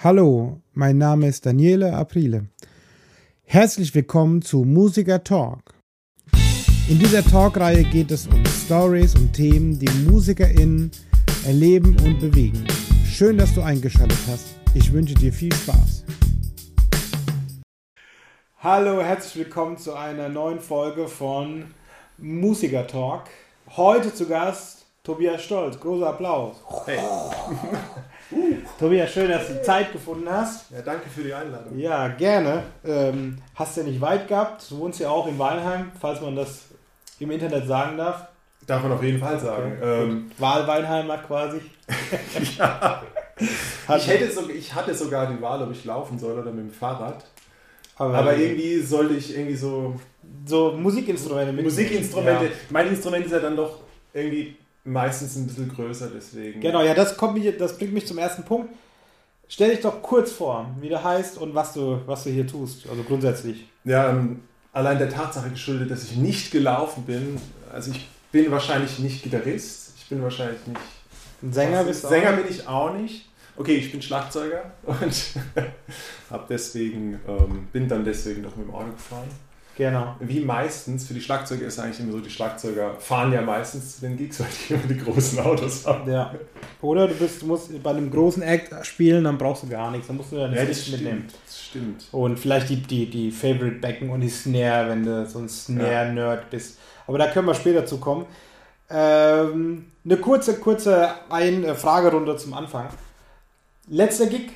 Hallo, mein Name ist Daniele Aprile. Herzlich willkommen zu Musiker Talk. In dieser Talkreihe geht es um Stories und Themen, die MusikerInnen erleben und bewegen. Schön, dass du eingeschaltet hast. Ich wünsche dir viel Spaß. Hallo, herzlich willkommen zu einer neuen Folge von Musiker Talk. Heute zu Gast Tobias Stolz. Großer Applaus. Hey. Tobias, schön, dass du Zeit gefunden hast. Ja, danke für die Einladung. Ja, gerne. Ähm, hast du ja nicht weit gehabt. Du wohnst ja auch in Weinheim, falls man das im Internet sagen darf. Darf man auf jeden Fall sagen. Okay. Ähm, Wahlweinheimer quasi. ja. ich, hätte so, ich hatte sogar die Wahl, ob ich laufen soll oder mit dem Fahrrad. Aber, Aber irgendwie sollte ich irgendwie so. So Musikinstrumente mit. Musikinstrumente. Ja. Mein Instrument ist ja dann doch irgendwie meistens ein bisschen größer, deswegen. Genau, ja, das, kommt mich, das bringt mich zum ersten Punkt. Stell dich doch kurz vor, wie du heißt und was du, was du hier tust, also grundsätzlich. Ja, ähm, allein der Tatsache geschuldet, dass ich nicht gelaufen bin. Also ich bin wahrscheinlich nicht Gitarrist, ich bin wahrscheinlich nicht... Ein Sänger bist du Sänger bin ich auch nicht. Okay, ich bin Schlagzeuger und hab deswegen, ähm, bin dann deswegen noch mit dem Auto gefahren. Genau. Wie meistens, für die Schlagzeuger ist eigentlich immer so, die Schlagzeuger fahren ja meistens zu den Gigs, weil die immer die großen Autos haben. Ja. Oder du, bist, du musst bei einem großen Act spielen, dann brauchst du gar nichts. Dann musst du ja nichts ja, mitnehmen. Das stimmt. Und vielleicht die, die, die Favorite Becken und die Snare, wenn du so ein Snare-Nerd ja. bist. Aber da können wir später zu kommen. Ähm, eine kurze, kurze Ein äh, Fragerunde zum Anfang. Letzter Gig,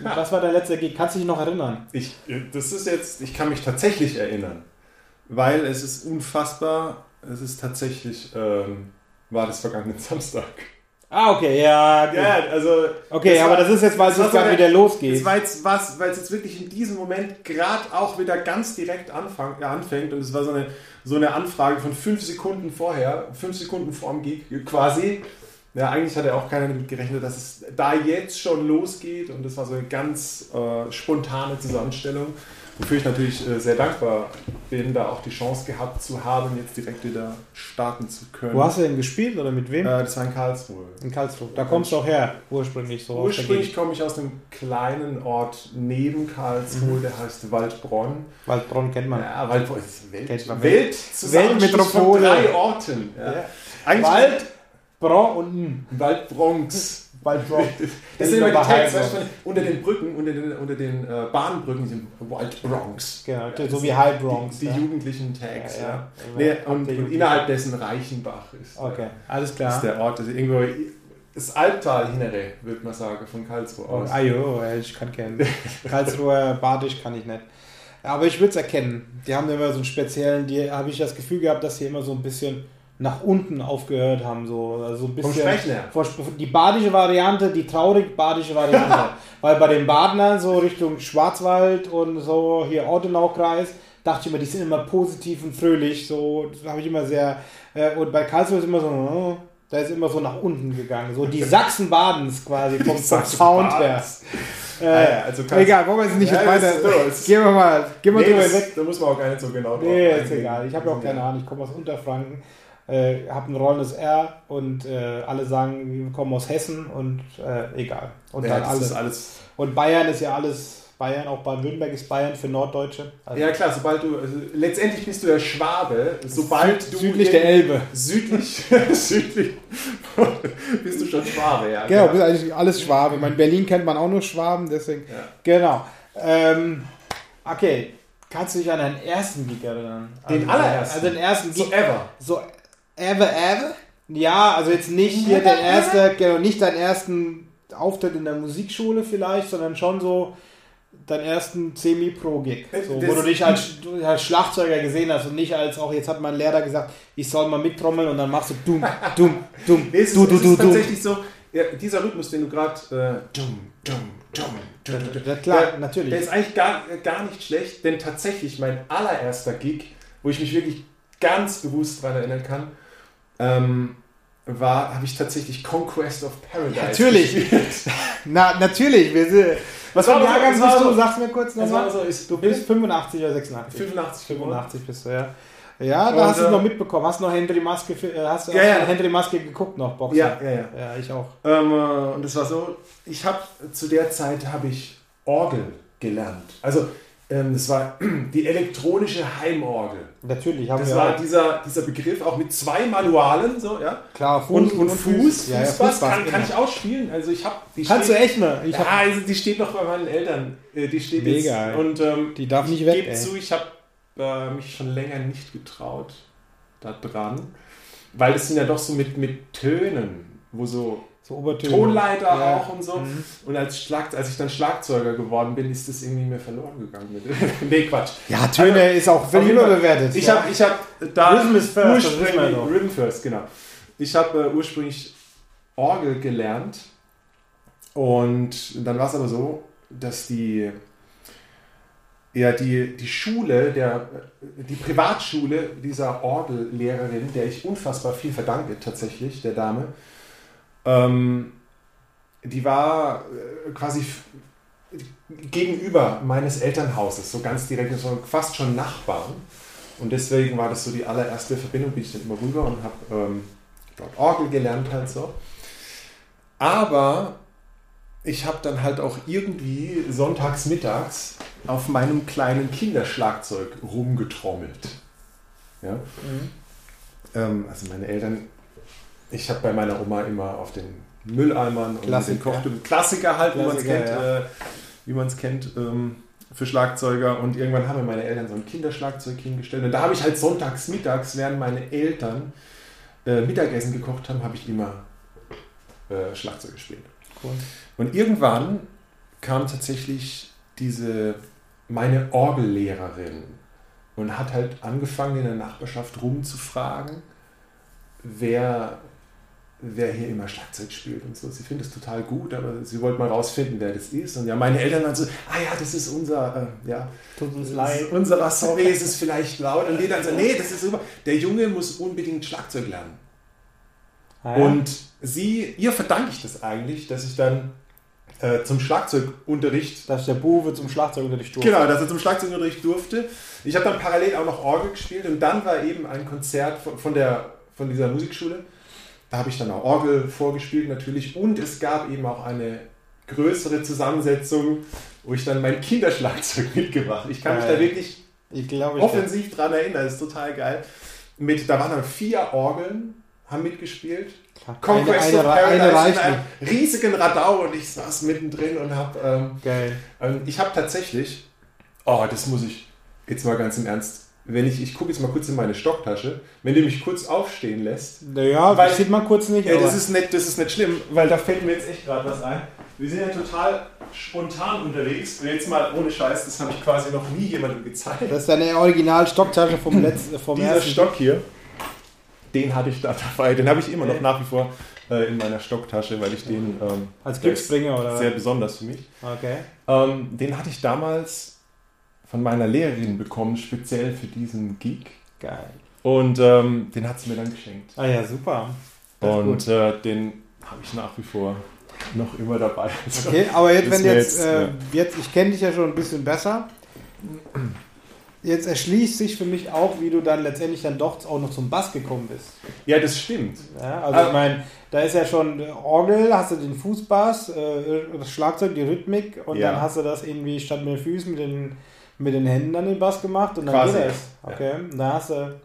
was war der letzte Gig? Kannst du dich noch erinnern? Ich, das ist jetzt, ich kann mich tatsächlich erinnern, weil es ist unfassbar. Es ist tatsächlich, ähm, war das vergangenen Samstag. Ah, okay, ja. Ja, also. Okay, aber war, das ist jetzt, weil es jetzt gerade wieder losgeht. Das war jetzt was, weil es jetzt wirklich in diesem Moment gerade auch wieder ganz direkt anfang, ja, anfängt und es war so eine, so eine Anfrage von fünf Sekunden vorher, fünf Sekunden vor dem Gig quasi. Ja, eigentlich hat er auch keiner damit gerechnet, dass es da jetzt schon losgeht und das war so eine ganz äh, spontane Zusammenstellung, wofür ich natürlich äh, sehr dankbar bin, da auch die Chance gehabt zu haben, jetzt direkt wieder starten zu können. Wo hast du denn gespielt oder mit wem? Äh, das war in Karlsruhe. In Karlsruhe. Da kommst du auch her, ursprünglich so. Ursprünglich komme ich aus einem kleinen Ort neben Karlsruhe, mhm. der heißt Waldbronn. Waldbronn kennt man. Ja, Waldbronn ist Welt, kennt man. Welt, Weltmetropole. Von drei Orten. Ja. Ja. Eigentlich Wald, Bron und N. Waldbronx. Waldbronx. Das, sind immer die Tags, weißt du, unter den Brücken, unter den, unter den äh, Bahnbrücken sind Waldbronx. Genau, so wie High Bronx. Die, die ja. jugendlichen Tags, ja. ja. Nee, und, und innerhalb dessen Reichenbach ist. Okay, alles klar. Das ist der Ort, das ist irgendwo das Albtal Hinnere, würde man sagen, von Karlsruhe aus. Oh, ah jo, ich kann kennen. Karlsruhe, Badisch kann ich nicht. Aber ich würde es erkennen. Die haben immer so einen speziellen, die habe ich das Gefühl gehabt, dass sie immer so ein bisschen nach unten aufgehört haben. So, also ein bisschen, her. Die badische Variante, die traurig badische Variante. Weil bei den Badnern so Richtung Schwarzwald und so hier Ortenaukreis, dachte ich immer, die sind immer positiv und fröhlich. So habe ich immer sehr. Äh, und bei Karlsruhe ist immer so, oh, da ist immer so nach unten gegangen. So die Sachsen-Badens quasi vom, vom Sound her. Äh, ah ja, also egal, wollen wir jetzt nicht ja, weiter. Gehen wir mal, gehen wir nee, drüber weg. Da muss man auch gar nicht so genau drauf Nee, ist egal. Ich habe ja auch keine Ahnung. Ich komme aus Unterfranken äh, habe ein rollendes R und äh, alle sagen, wir kommen aus Hessen und äh, egal. Und ja, dann alles. alles. Und Bayern ist ja alles. Bayern, auch Baden-Württemberg ist Bayern für Norddeutsche. Also ja klar, sobald du, also letztendlich bist du ja Schwabe, sobald Süd, du... Südlich der Elbe. Südlich, südlich bist du schon Schwabe, ja. Genau, bist eigentlich alles Schwabe. In Berlin kennt man auch nur Schwaben, deswegen... Ja. Genau. Ähm, okay, kannst du dich an deinen ersten Gig erinnern? Den also, allerersten? Also den ersten Gig. So ever. So Ever Ever? Ja, also jetzt nicht hier der erste, genau, nicht deinen ersten Auftritt in der Musikschule vielleicht, sondern schon so deinen ersten Semi-Pro-Gig, so, wo du dich als, als, Schlagzeuger gesehen hast und nicht als auch, jetzt hat mein Lehrer gesagt, ich soll mal mittrommeln und dann machst du dumm, dumm, dumm, nee, es du, ist, du, es du, ist tatsächlich so, ja, dieser Rhythmus, den du gerade äh, dumm, dumm, dumm, dumm, klar, der, natürlich. Der ist eigentlich gar, gar nicht schlecht, denn tatsächlich mein allererster Gig, wo ich mich wirklich ganz bewusst daran erinnern kann, ähm, war, habe ich tatsächlich Conquest of Paradise Natürlich. Na, natürlich. Wir was ein Jahrgang bist du? Sag's mir kurz nochmal. So, du bist 85 oder 86? 85. 85 bist du, ja. Ja, da Und, hast du es äh, noch mitbekommen. Hast du noch Henry Maske, äh, hast, Ja, ja. Henry Maske geguckt noch, Boxer? Ja, ja, ja. Ja, ich auch. Ähm, äh, und es war so, ich habe zu der Zeit habe ich Orgel gelernt. Also ähm, das war die elektronische Heimorgel. Natürlich, haben Das wir war auch. dieser, dieser Begriff auch mit zwei Manualen, so, ja. Klar, Fuß Und, und Fuß, Ja, ja, Fußbass Fußbass, kann, kann genau. ich auch spielen. Also ich habe die Kannst du steht- echt mal? Ich ja, hab, also die steht noch bei meinen Eltern. Äh, Die steht Mega, jetzt. Und ähm, die darf nicht ich weg, gebe ey. zu, ich habe äh, mich schon länger nicht getraut da dran. Weil es sind ja doch so mit, mit Tönen, wo so So Obertöne. Tonleiter Ja. auch und so. Mhm. Und als, Schlag, als ich dann Schlagzeuger geworden bin, ist das irgendwie mir verloren gegangen. Mit. nee, Quatsch. Ja, Töne Also, ist auch völlig überbewertet. Ich ja. habe ich hab da Rhythm is first, ursprünglich. Rhythm first, genau. Ich habe äh, ursprünglich Orgel gelernt und dann war es aber so, dass die ja, die, die Schule, der, die Privatschule dieser Orgellehrerin, der ich unfassbar viel verdanke, tatsächlich, der Dame, ähm, die war äh, quasi gegenüber meines Elternhauses, so ganz direkt, so fast schon Nachbarn. Und deswegen war das so die allererste Verbindung, bin ich dann immer rüber und habe ähm, dort Orgel gelernt halt so. Aber ich habe dann halt auch irgendwie sonntags mittags auf meinem kleinen Kinderschlagzeug rumgetrommelt. Ja? Mhm. Ähm, also meine Eltern, ich habe bei meiner Oma immer auf den Mülleimern und Klassiker. den Kochtüten, Klassiker halt, wie man es Klassiker, kennt, ja. äh, wie man es kennt ähm, für Schlagzeuger. Und irgendwann haben mir meine Eltern so ein Kinderschlagzeug hingestellt. Und da habe ich halt sonntags mittags, während meine Eltern äh, Mittagessen gekocht haben, habe ich immer äh, Schlagzeug gespielt. Cool. Und irgendwann kam tatsächlich diese meine Orgellehrerin und hat halt angefangen in der Nachbarschaft rumzufragen, wer, wer hier immer Schlagzeug spielt und so. Sie findet es total gut, aber sie wollte mal rausfinden, wer das ist. Und ja, meine Eltern waren so, ah ja, das ist unser, äh, ja, Tut uns leid. unserer, sorry, ist es vielleicht laut. Und die dann so, nee, das ist super. Der Junge muss unbedingt Schlagzeug lernen. Ah, ja. Und sie, ihr verdanke ich das eigentlich, dass ich dann äh, zum Schlagzeugunterricht, Dass der Buwe zum Schlagzeugunterricht durfte. genau, dass er zum Schlagzeugunterricht durfte. Ich habe dann parallel auch noch Orgel gespielt und dann war eben ein Konzert von, von, der, von dieser Musikschule. Habe ich dann auch Orgel vorgespielt natürlich und es gab eben auch eine größere Zusammensetzung, wo ich dann mein Kinderschlagzeug mitgebracht. Ich kann mich da wirklich Ich ich offensiv dran erinnern, das ist total geil. Mit, da waren dann vier Orgeln, haben mitgespielt. Conquest eine, of eine Paradise in einem riesigen Radau und ich saß mittendrin und habe, ähm, Geil. ähm, ich habe tatsächlich, oh, das muss ich jetzt mal ganz im Ernst, wenn ich, ich gucke jetzt mal kurz in meine Stocktasche, wenn du mich kurz aufstehen lässt, Naja, Weil- das sieht man kurz nicht. ja, aber das ist nicht, das ist nicht schlimm, weil da fällt mir jetzt echt gerade was ein. Wir sind ja total spontan unterwegs und jetzt mal ohne Scheiß, das habe ich quasi noch nie jemandem gezeigt. das ist deine Original-Stocktasche vom letzten, vom Dieser ersten. Stock hier, den hatte ich da dabei. Den habe ich immer noch nach wie vor äh, in meiner Stocktasche, weil ich den ähm, Als Glücksbringer oder sehr besonders für mich. Okay. Ähm, den hatte ich damals von meiner Lehrerin bekommen, speziell für diesen Gig. Geil. Und ähm, den hat sie mir dann geschenkt. Ah ja, super. Das Und äh, den habe ich nach wie vor noch immer dabei. Also, Okay, aber jetzt, wenn jetzt, jetzt, äh, ja. jetzt, ich kenne dich ja schon ein bisschen besser. Jetzt erschließt sich für mich auch, wie du dann letztendlich dann doch auch noch zum Bass gekommen bist. Ja, das stimmt. Ja, also Aber- ich meine, da ist ja schon Orgel, hast du den Fußbass, äh, das Schlagzeug, die Rhythmik und Ja. dann hast du das irgendwie statt mit den Füßen mit den, mit den Händen dann den Bass gemacht und dann Quasi, geht ja. das. Okay, und da hast du,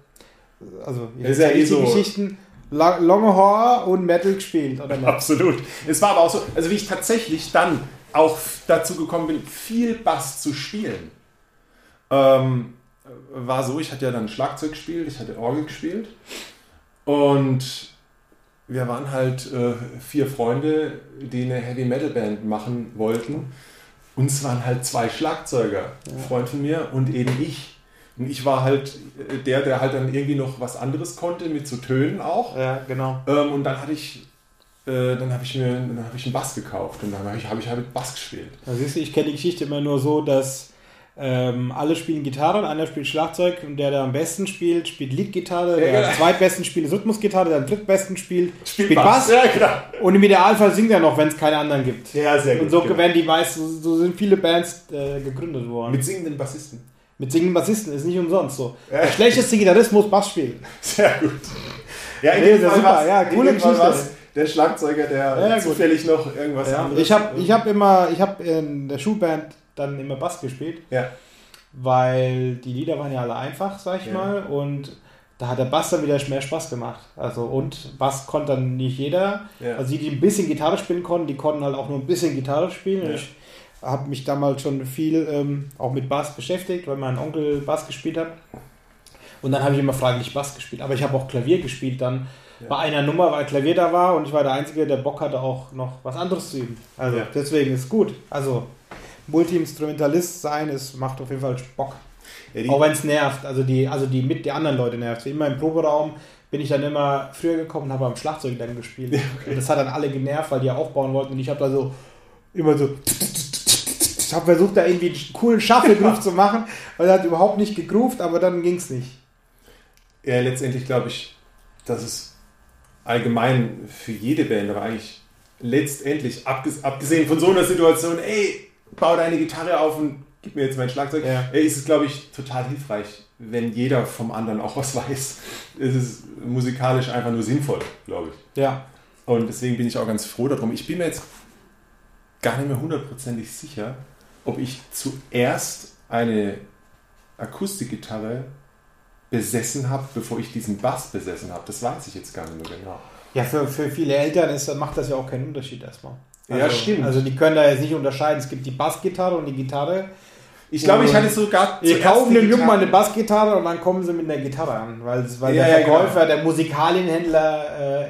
also Das ist ja eh so- Geschichten Longe Horror und Metal gespielt, oder nicht? Absolut. Es war aber auch so, also wie ich tatsächlich dann auch dazu gekommen bin, viel Bass zu spielen, ähm, war so, ich hatte ja dann Schlagzeug gespielt, ich hatte Orgel gespielt und wir waren halt äh, vier Freunde, die eine Heavy Metal Band machen wollten. Uns waren halt zwei Schlagzeuger, ein Freund von mir und eben ich. Und ich war halt äh, der, der halt dann irgendwie noch was anderes konnte, mit so Tönen auch. Ja, genau. Ähm, und dann hatte ich, äh, dann habe ich mir, dann habe ich einen Bass gekauft und dann habe ich, habe ich halt Bass gespielt. Da siehst du, ich kenne die Geschichte immer nur so, dass ähm, alle spielen Gitarre und einer spielt Schlagzeug und der, der am besten spielt, spielt Leadgitarre, der genau. am zweitbesten spielt Rhythmusgitarre, der am drittbesten spielt, spielt Bass. Ja, genau. und im Idealfall singt er noch, wenn es keine anderen gibt. Ja, sehr gut. Und so genau. werden die meisten, so sind viele Bands äh, gegründet worden. Mit singenden Bassisten. Mit singenden Bassisten ist nicht umsonst so. Der schlechteste Gitarrist muss Bass spielen. Sehr gut. Ja, in Nee, dem Fall super. Ja, coole Geschichte. Der Schlagzeuger, der Ja, zufällig noch irgendwas Ja. anderes. Ich habe ich hab immer, ich habe in der Schulband dann immer Bass gespielt, Ja. weil die Lieder waren ja alle einfach, sag ich Ja. mal, und da hat der Bass dann wieder mehr Spaß gemacht. Also und Bass konnte dann nicht jeder. Ja. Also die, die ein bisschen Gitarre spielen konnten, die konnten halt auch nur ein bisschen Gitarre spielen. Ja. ich habe mich damals schon viel ähm, auch mit Bass beschäftigt, weil mein Onkel Bass gespielt hat. Und dann habe ich immer freiwillig Bass gespielt. Aber ich habe auch Klavier gespielt dann Ja. bei einer Nummer, weil Klavier da war und ich war der Einzige, der Bock hatte, auch noch was anderes zu üben. Also deswegen ist gut. Also Multi-Instrumentalist sein, es macht auf jeden Fall Bock. Ja, Auch wenn es nervt, also die, also die mit die anderen Leute nervt. Immer im Proberaum bin ich dann immer früher gekommen und habe am Schlagzeug dann gespielt. Und das hat dann alle genervt, weil die ja aufbauen wollten und ich habe da so immer so ich habe versucht da irgendwie einen coolen Shuffle-Groove zu machen, weil er hat überhaupt nicht gegroovt, aber dann ging es nicht. ja, letztendlich glaube ich, dass es allgemein für jede Band, aber eigentlich letztendlich, abges abgesehen von so einer Situation, ey, bau deine Gitarre auf und gib mir jetzt mein Schlagzeug, Ja. ey, ist es, glaube ich, total hilfreich, wenn jeder vom anderen auch was weiß. Es ist musikalisch einfach nur sinnvoll, glaube ich. Ja, Und deswegen bin ich auch ganz froh darum. Ich bin mir jetzt gar nicht mehr hundertprozentig sicher, ob ich zuerst eine Akustikgitarre besessen habe, bevor ich diesen Bass besessen habe. Das weiß ich jetzt gar nicht mehr genau. Ja, für, für viele Eltern ist, macht das ja auch keinen Unterschied erstmal. Ja, stimmt. Also die können da jetzt nicht unterscheiden. Es gibt die Bassgitarre und die Gitarre. Ich glaube, ich hatte sogar Wir kaufen dem Jungen mal eine Bassgitarre und dann kommen sie mit einer Gitarre an. Weil, weil Ja, der ja, Verkäufer, genau. der Musikalienhändler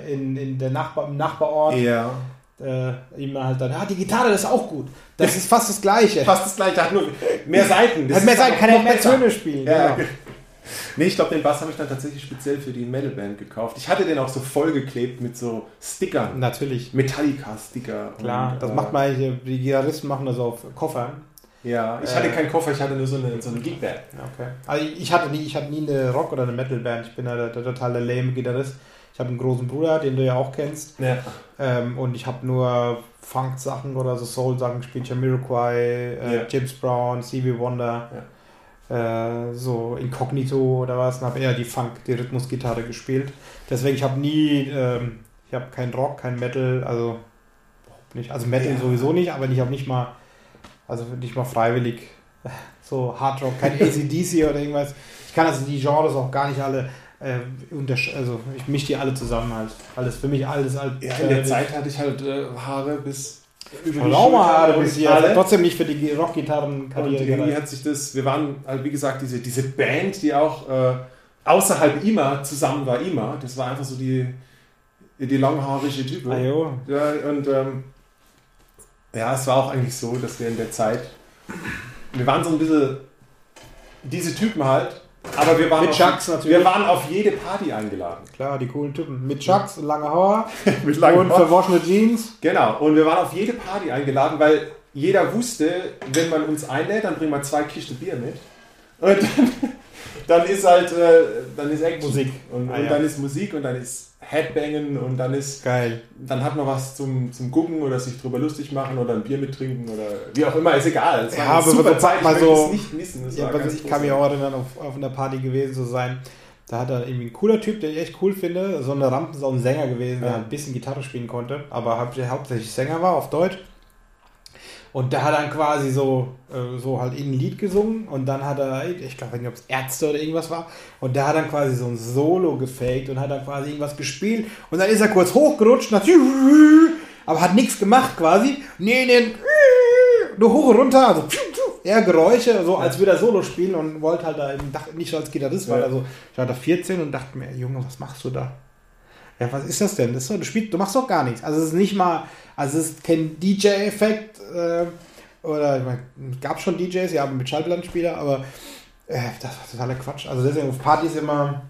äh, in, in der Nachbar, im Nachbarort Ja, äh, ihm halt dann, ah, die Gitarre, das ist auch gut. Das ist fast das Gleiche. fast das gleiche, hat nur mehr Seiten. Das Hat mehr aber kann er mehr. Töne spielen. Ja, genau. Nee, ich glaube, den Bass habe ich dann tatsächlich speziell für die Metalband gekauft. Ich hatte den auch so vollgeklebt mit so Stickern. Natürlich. Metallica-Sticker. Klar, und, das äh, macht man die Gitarristen machen das auf Koffern. Ja, ich Äh, hatte keinen Koffer, ich hatte nur so eine, so eine Gigbag. Ja, Okay. Also ich hatte nie, ich hatte nie eine Rock- oder eine Metal-Band. Ich bin ja der, totale lame Gitarrist. Ich habe einen großen Bruder, den du ja auch kennst. Ja. Ähm, und ich habe nur Funk-Sachen oder so Soul-Sachen gespielt. Ich habe Jamiroquai, äh, Ja. James Brown, Stevie Wonder, äh, so Incognito oder was. Und habe eher die Funk, die Rhythmusgitarre gespielt. Deswegen, ich habe nie, ähm, ich habe keinen Rock, kein Metal, also überhaupt nicht. Also Metal Ja. sowieso nicht, aber ich habe nicht mal, also nicht mal freiwillig äh, so Hard Rock, kein ACDC oder irgendwas. Ich kann also die Genres auch gar nicht alle äh, also ich mische die alle zusammen halt. Alles für mich alles halt. ja, in der Zeit hatte ich halt äh, Haare bis über alle. Also trotzdem nicht für die Rockgitarren-Karriere. irgendwie hat sich das, wir waren halt, wie gesagt, diese, diese Band, die auch äh, außerhalb IMA zusammen war, IMA, das war einfach so die, die langhaarige Type. Ah, jo. Ja, und ähm, ja, es war auch eigentlich so, dass wir in der Zeit, wir waren so ein bisschen diese Typen halt, aber wir waren, Mit auf, Chucks natürlich. wir waren auf jede Party eingeladen. Klar, die coolen Typen. Mit Chucks, lange Haar Mit und verwaschene Jeans. Genau, und wir waren auf jede Party eingeladen, weil jeder wusste, wenn man uns einlädt, dann bringen wir zwei Kisten Bier mit. Und dann, dann ist halt, äh, dann ist. Musik. Und, Ah, und ja. dann ist Musik und dann ist Headbangen und dann ist, Geil. dann hat man was zum, zum Gucken oder sich drüber lustig machen oder ein Bier mittrinken oder wie auch immer, ist egal. Es war Ja, aber super Zeit, ich mal so- es nicht missen. Ja, ich kann mich auch erinnern, auf, auf einer Party gewesen zu sein. Da hat er irgendwie ein cooler Typ, den ich echt cool finde. So eine Rampensau, ein Sänger gewesen, der Ja. ein bisschen Gitarre spielen konnte, aber haupt- der hauptsächlich Sänger war auf Deutsch. Und der hat dann quasi so, äh, so halt ein Lied gesungen und dann hat er, ich glaube nicht, ob es Ärzte oder irgendwas war, und der hat dann quasi so ein Solo gefaked und hat dann quasi irgendwas gespielt und dann ist er kurz hochgerutscht, natürlich, aber hat nichts gemacht quasi. Nee, nee, nur hoch und runter, also eher Geräusche, so als würde er Solo spielen und wollte halt da eben, dachte nicht so als Gitarrist, weil Ja. also ich war da 14 und dachte mir, Junge, was machst du da? Ja, was ist das denn? Das doch, du, spielst, du machst doch gar nichts. Also es ist nicht mal, also es ist kein DJ-Effekt äh, oder ich meine, gab schon DJs, ja, mit Schallplattenspieler, aber äh, das war totaler Quatsch. Also deswegen auf Partys immer,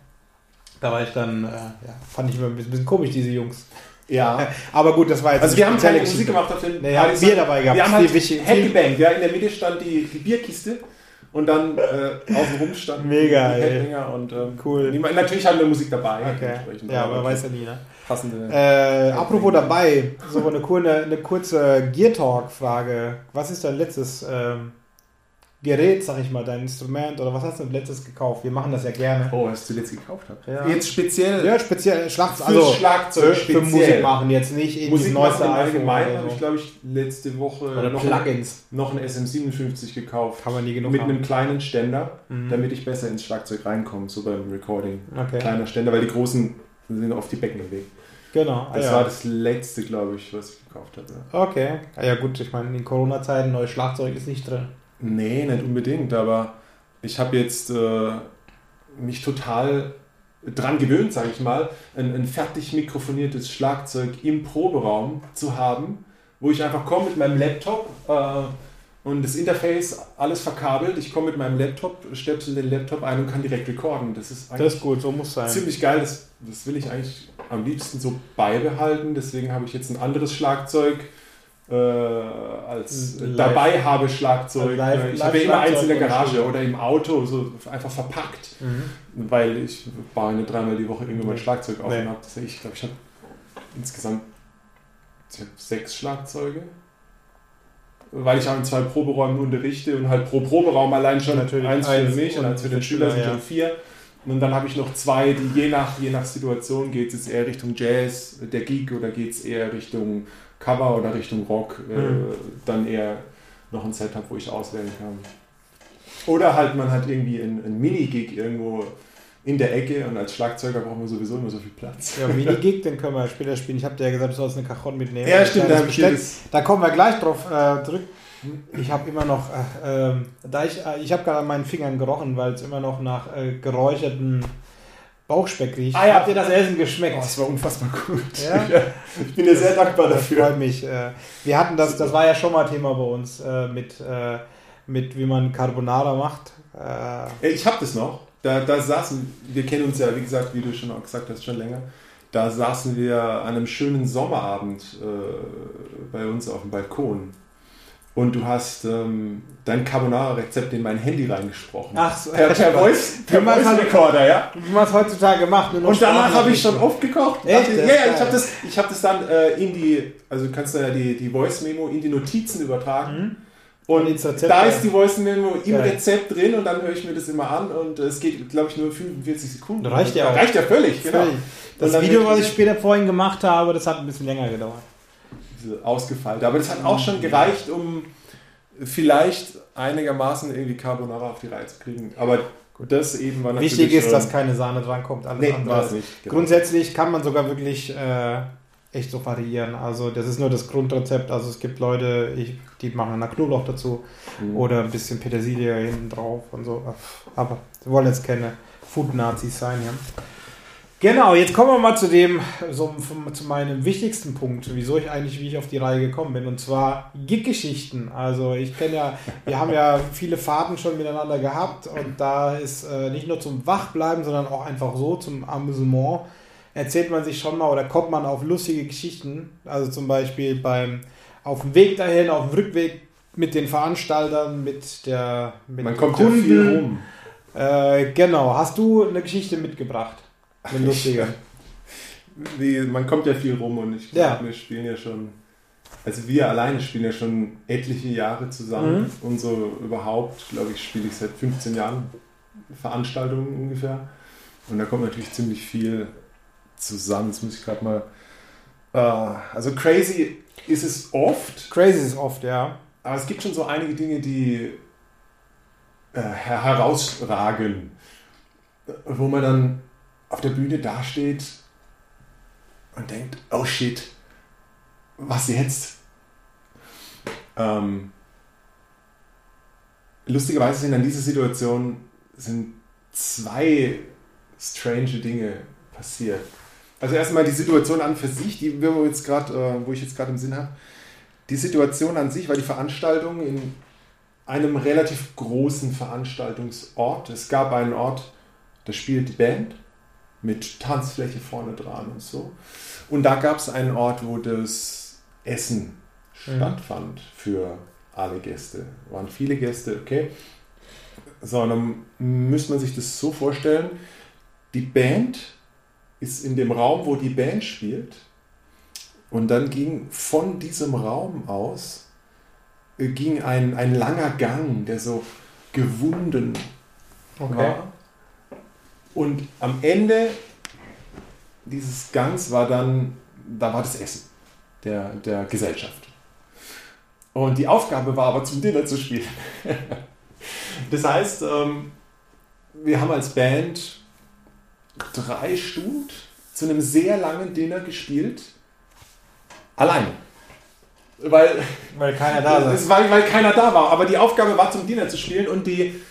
da war ich dann, äh, ja, fand ich immer ein bisschen, bisschen komisch, diese Jungs. Ja. Aber gut, das war jetzt Also wir haben keine Musik gemacht auf den Nee, haben Bier dabei gehabt. Wir haben halt Headgebangt, ja, in der Mitte stand die, die Bierkiste und dann äh, außenrum standen Mega, die ey. Headbanger und ähm, Cool. Die, natürlich haben wir Musik dabei. Okay. Ja, aber man weiß ja nie, ne? passende. Äh, apropos dabei, so eine, coole, eine kurze Gear Talk-Frage. Was ist dein letztes ähm, Gerät, sag ich mal, dein Instrument oder was hast du letztes gekauft? Wir machen das ja gerne. Oh, was du zuletzt gekauft hast. Ja. Jetzt speziell Ja, speziell Schlagzeug, fürs also Schlagzeug für, speziell. für Musik machen jetzt nicht irgendwie Musik neueste oder habe ich, glaube ich, letzte Woche Oder noch, Plugins. noch ein SM57 gekauft. Kann man nie genug mit haben. einem kleinen Ständer, Mhm. damit ich besser ins Schlagzeug reinkomme, so beim Recording. Okay. Kleiner Ständer, weil die großen sind auf die Becken im Weg. Genau. Das ja. war das letzte, glaube ich, was ich gekauft habe. Okay. Ja gut, ich meine, in Corona-Zeiten neues Schlagzeug ist nicht drin. Nee, nicht unbedingt, aber ich habe jetzt äh, mich total dran gewöhnt, sage ich mal, ein, ein fertig mikrofoniertes Schlagzeug im Proberaum zu haben, wo ich einfach komme mit meinem Laptop äh, und das Interface alles verkabelt. Ich komme mit meinem Laptop, stöpsel den Laptop ein und kann direkt recorden. Das ist Das eigentlich ist gut, so muss sein. ziemlich geil. Das, das will ich eigentlich am liebsten so beibehalten. Deswegen habe ich jetzt ein anderes Schlagzeug äh, als Live- dabei habe Schlagzeug. Live- ich habe immer eins in der Garage oder im Auto, so einfach verpackt, Mhm. weil ich baue nicht dreimal die Woche irgendwo mein Schlagzeug auf Nee. und habe. Ich glaube, ich habe insgesamt ich hab sechs Schlagzeuge. Weil ich auch in zwei Proberäumen unterrichte und halt pro Proberaum allein schon Natürlich eins für mich und eins für den Schüler sind ja. schon vier. Und dann habe ich noch zwei, die je nach, je nach Situation geht es jetzt eher Richtung Jazz, der Geek, oder geht es eher Richtung Cover oder Richtung Rock. Äh, Mhm. dann eher noch ein Setup, wo ich auswählen kann. Oder halt man hat irgendwie ein, ein Mini-Gig irgendwo in der Ecke und als Schlagzeuger braucht man sowieso immer so viel Platz. Ja, Minigig, den können wir später spielen. Ich habe dir ja gesagt, du sollst eine Cajon mitnehmen. Ja, stimmt, da habe. Da kommen wir gleich drauf äh, zurück. Ich habe immer noch, äh, ähm, da ich, äh, ich habe gerade an meinen Fingern gerochen, weil es immer noch nach äh, geräucherten Bauchspeck riecht. Ah, ja. Habt ihr das Essen geschmeckt? Oh, das war unfassbar gut. Ja? Ich bin dir sehr dankbar Das dafür. freut mich. Äh, wir hatten das, das war ja schon mal Thema bei uns äh, mit, äh, mit wie man Carbonara macht. Ich habe das noch. Da, da saßen, wir kennen uns ja, wie gesagt, wie du schon auch gesagt hast, schon länger. Da saßen wir an einem schönen Sommerabend äh, bei uns auf dem Balkon. Und du hast ähm, dein Carbonara-Rezept in mein Handy reingesprochen. Ach so. Per, per Voice, per Voice Recorder, ja. wie man es heutzutage macht. Und danach habe ich schon oft gekocht. Echt? Das ja, ja, ich habe das, ich hab das dann äh, in die, also du kannst ja die, die Voice-Memo in die Notizen übertragen. Mhm. Und Und Rezept da ist die Voice-Memo im Geil. Rezept drin und dann höre ich mir das immer an und äh, es geht, glaube ich, nur 45 Sekunden. Reicht ja auch. Reicht ja völlig, genau. Völlig. Das Und dann Video, was ich später vorhin gemacht habe, das hat ein bisschen länger gedauert. Diese Ausgefeilte. Aber das hat auch schon gereicht, um vielleicht einigermaßen irgendwie Carbonara auf die Reihe zu kriegen. Aber das eben war natürlich Wichtig ist, dass keine Sahne drankommt. Alles Nee, andere nicht. Genau. Grundsätzlich kann man sogar wirklich äh, echt so variieren. Also das ist nur das Grundrezept. Also es gibt Leute, ich, die machen dann Knoblauch dazu Mhm. oder ein bisschen Petersilie hinten drauf und so. Aber wir wollen jetzt keine Food-Nazis sein, ja. Genau, jetzt kommen wir mal zu dem, so, zu meinem wichtigsten Punkt, wieso ich eigentlich, wie ich auf die Reihe gekommen bin, und zwar Gig-Geschichten. Also ich kenne ja, wir haben ja viele Fahrten schon miteinander gehabt und da ist äh, nicht nur zum Wachbleiben, sondern auch einfach so zum Amüsement erzählt man sich schon mal oder kommt man auf lustige Geschichten. Also zum Beispiel beim auf dem Weg dahin, auf dem Rückweg mit den Veranstaltern, mit der mit Man kommt ja viel rum. Äh, genau. Hast du eine Geschichte mitgebracht? Eine lustige. Wie, man kommt ja viel rum und ich Ja. glaube, wir spielen ja schon, also wir alleine spielen ja schon etliche Jahre zusammen Mhm. und so überhaupt, glaube ich, spiele ich seit 15 Jahren Veranstaltungen ungefähr. Und da kommt natürlich ziemlich viel zusammen. Jetzt muss ich gerade mal. Äh, also crazy ist es oft, Crazy ist oft, ja. aber es gibt schon so einige Dinge, die äh, her- herausragen, wo man dann auf der Bühne dasteht und denkt, oh shit, was jetzt? Ähm, lustigerweise sind an dieser Situation sind zwei strange Dinge passiert. Also erstmal die Situation an für sich, die wir jetzt gerade, äh, wo ich jetzt gerade im Sinn habe. Die Situation an sich war die Veranstaltung in einem relativ großen Veranstaltungsort. Es gab einen Ort, da spielt die Band mit Tanzfläche vorne dran und so. Und da gab es einen Ort, wo das Essen Mhm. stattfand für alle Gäste. Waren viele Gäste, okay. So, dann müsste man sich das so vorstellen, die Band ist in dem Raum, wo die Band spielt. Und dann ging von diesem Raum aus äh, ging ein, ein langer Gang, der so gewunden Okay. war. Und am Ende dieses Gangs war dann, da war das Essen der, der Gesellschaft. Und die Aufgabe war aber zum Dinner zu spielen. das heißt, ähm, wir haben als Band drei Stunden zu einem sehr langen Dinner gespielt. Alleine. Weil Weil keiner da war, weil keiner da war. Aber die Aufgabe war, zum Dinner zu spielen und die,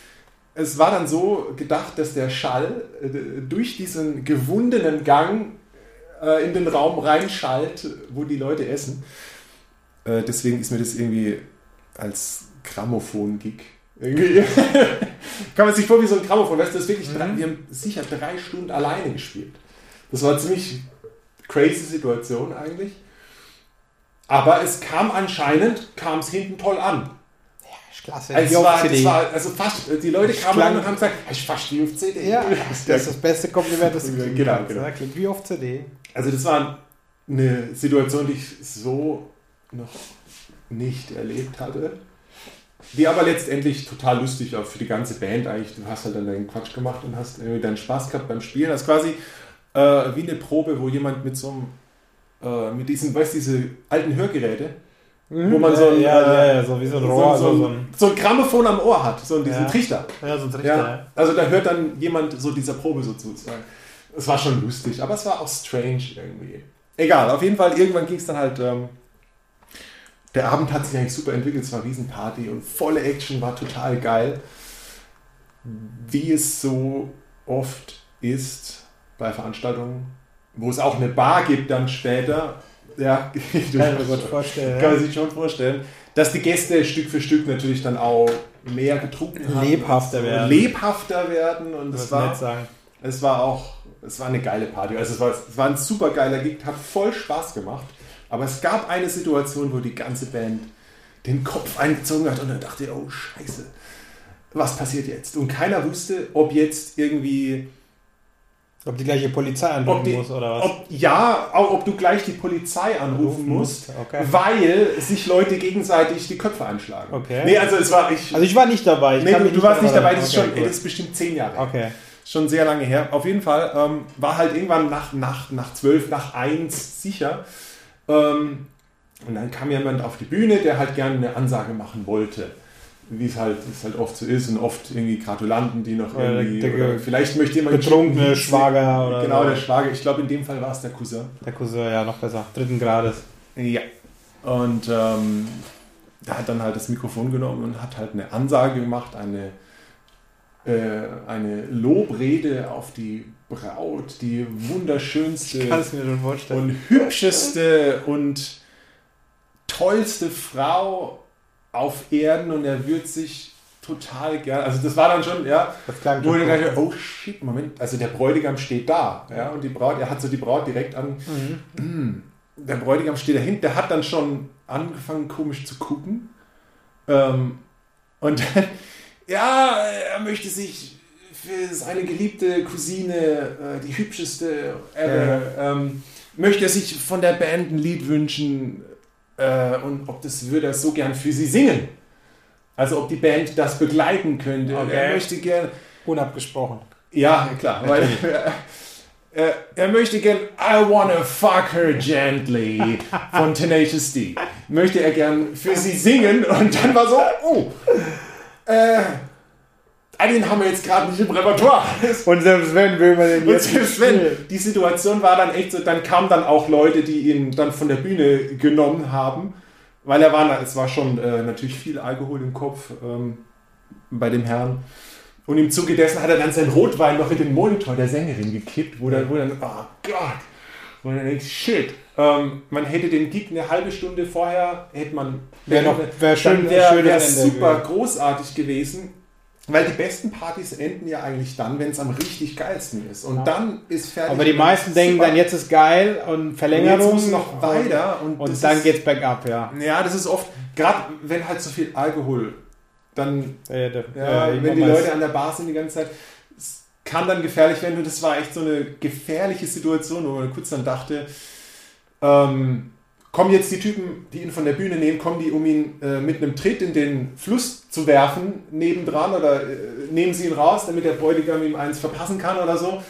es war dann so gedacht, dass der Schall äh, durch diesen gewundenen Gang äh, in den Raum reinschallt, wo die Leute essen. Äh, deswegen ist mir das irgendwie als Grammophon-Gig. Kann man sich vor wie so ein Grammophon. Weißt du, das ist wirklich drei, wir haben sicher drei Stunden alleine gespielt. Das war eine ziemlich crazy Situation eigentlich. Aber es kam anscheinend, kam es hinten toll an. Klasse. Also, es war, CD. es war, also fast, die Leute kamen klang- an und haben gesagt, "Es ist fast wie auf CD. Ja, das ist das beste Kompliment, das du Genau, kriegen genau. kannst. Klingt wie auf CD. Also das war eine Situation, die ich so noch nicht erlebt hatte. Die aber letztendlich total lustig war für die ganze Band eigentlich. Du hast halt dann deinen Quatsch gemacht und hast irgendwie deinen Spaß gehabt beim Spielen. Das ist quasi äh, wie eine Probe, wo jemand mit so einem, äh, mit diesen, weißt diese alten Hörgeräte, wo man so ein, ja, ja, ja, so wie so ein Rohr, so, so, so, so ein, so ein Grammophon am Ohr hat, so diesen Ja. Trichter. ja, so ein Trichter. Ja, also da hört dann jemand so dieser Probe sozusagen. Es war schon lustig, aber es war auch strange irgendwie. Egal, auf jeden Fall, irgendwann ging es dann halt. Ähm, der Abend hat sich eigentlich super entwickelt, es war eine Riesenparty und volle Action, war total geil. Wie es so oft ist bei Veranstaltungen, wo es auch eine Bar gibt dann später. Ja, Kann ich mir gut vorstellen. kann man sich schon vorstellen, dass die Gäste Stück für Stück natürlich dann auch mehr getrunken haben. Lebhafter werden. Lebhafter werden und es war, es war auch, es war eine geile Party. Also es war, es war ein super geiler Gig, hat voll Spaß gemacht. Aber es gab eine Situation, wo die ganze Band den Kopf eingezogen hat und dann dachte, oh Scheiße, was passiert jetzt? Und keiner wusste, ob jetzt irgendwie Ob die gleiche Polizei anrufen die, muss oder was? ob, ja, auch ob du gleich die Polizei anrufen musst, Okay. weil sich Leute gegenseitig die Köpfe einschlagen. Okay. Nee, also es war ich. Also ich war nicht dabei. Ich nee, du, du warst nicht dabei, das ist, erinnern. schon, Okay, das ist bestimmt zehn Jahre. okay. Schon sehr lange her. Auf jeden Fall ähm, war halt irgendwann nach, nach, nach zwölf, nach eins sicher. Ähm, und dann kam jemand auf die Bühne, der halt gerne eine Ansage machen wollte. Wie es halt, wie es halt oft so ist und oft irgendwie Gratulanten, die noch irgendwie. der- oder vielleicht möchte jemand. Betrunkene Schwager oder Genau, der Schwager. Ich glaube, in dem Fall war es der Cousin. Der Cousin, ja, noch besser. Dritten Grades. Ja. Und ähm, der hat dann halt das Mikrofon genommen und hat halt eine Ansage gemacht, eine, äh, eine Lobrede auf die Braut, die wunderschönste und hübscheste und tollste Frau auf Erden und er wird sich total gern. Also das war dann schon, ja, Das klang wo ich dachte, oh shit, Moment, also der Bräutigam steht da, ja, und die Braut, er hat so die Braut direkt an, Mhm. der Bräutigam steht dahinter, der hat dann schon angefangen komisch zu gucken. Ähm, und dann, ja, er möchte sich für seine geliebte Cousine, äh, die hübscheste ever, ähm, möchte er sich von der Band ein Lied wünschen äh, und ob das würde er so gern für sie singen. Also ob die Band das begleiten könnte. Und Er Okay. möchte gern Unabgesprochen. ja, klar. Weil, er, er möchte gern I wanna fuck her gently von Tenacious D. Möchte er gern für sie singen und dann war so, oh, äh, den haben wir jetzt gerade nicht im Repertoire. Und selbst wenn, will man den Und jetzt selbst nicht wenn, die Situation war dann echt so, dann kamen dann auch Leute, die ihn dann von der Bühne genommen haben, weil er war, es war schon äh, natürlich viel Alkohol im Kopf ähm, bei dem Herrn. Und im Zuge dessen hat er dann seinen Rotwein noch in den Monitor der Sängerin gekippt, wo dann, wo dann oh Gott, wo dann denkst, shit, ähm, man hätte den Gig eine halbe Stunde vorher, hätte man, Wär noch- wär schön- wär, schönes wär super gewesen. großartig gewesen. Weil die besten Partys enden ja eigentlich dann, wenn es am richtig geilsten ist. Und Ja. dann ist fertig. Aber die und meisten ist denken super. dann, jetzt ist geil und Verlängerung. Jetzt muss noch weiter. Und, Und dann ist, geht's bergab, ja. Ja, das ist oft, gerade wenn halt so viel Alkohol, dann, Äh, der- ja, wenn die Leute an der Bar sind die ganze Zeit, es kann dann gefährlich werden. Und das war echt so eine gefährliche Situation, wo man kurz dann dachte, ähm, kommen jetzt die Typen, die ihn von der Bühne nehmen, kommen die, um ihn äh, mit einem Tritt in den Fluss zu werfen nebendran oder äh, nehmen sie ihn raus, damit der Bräutigam ihm eins verpassen kann oder so.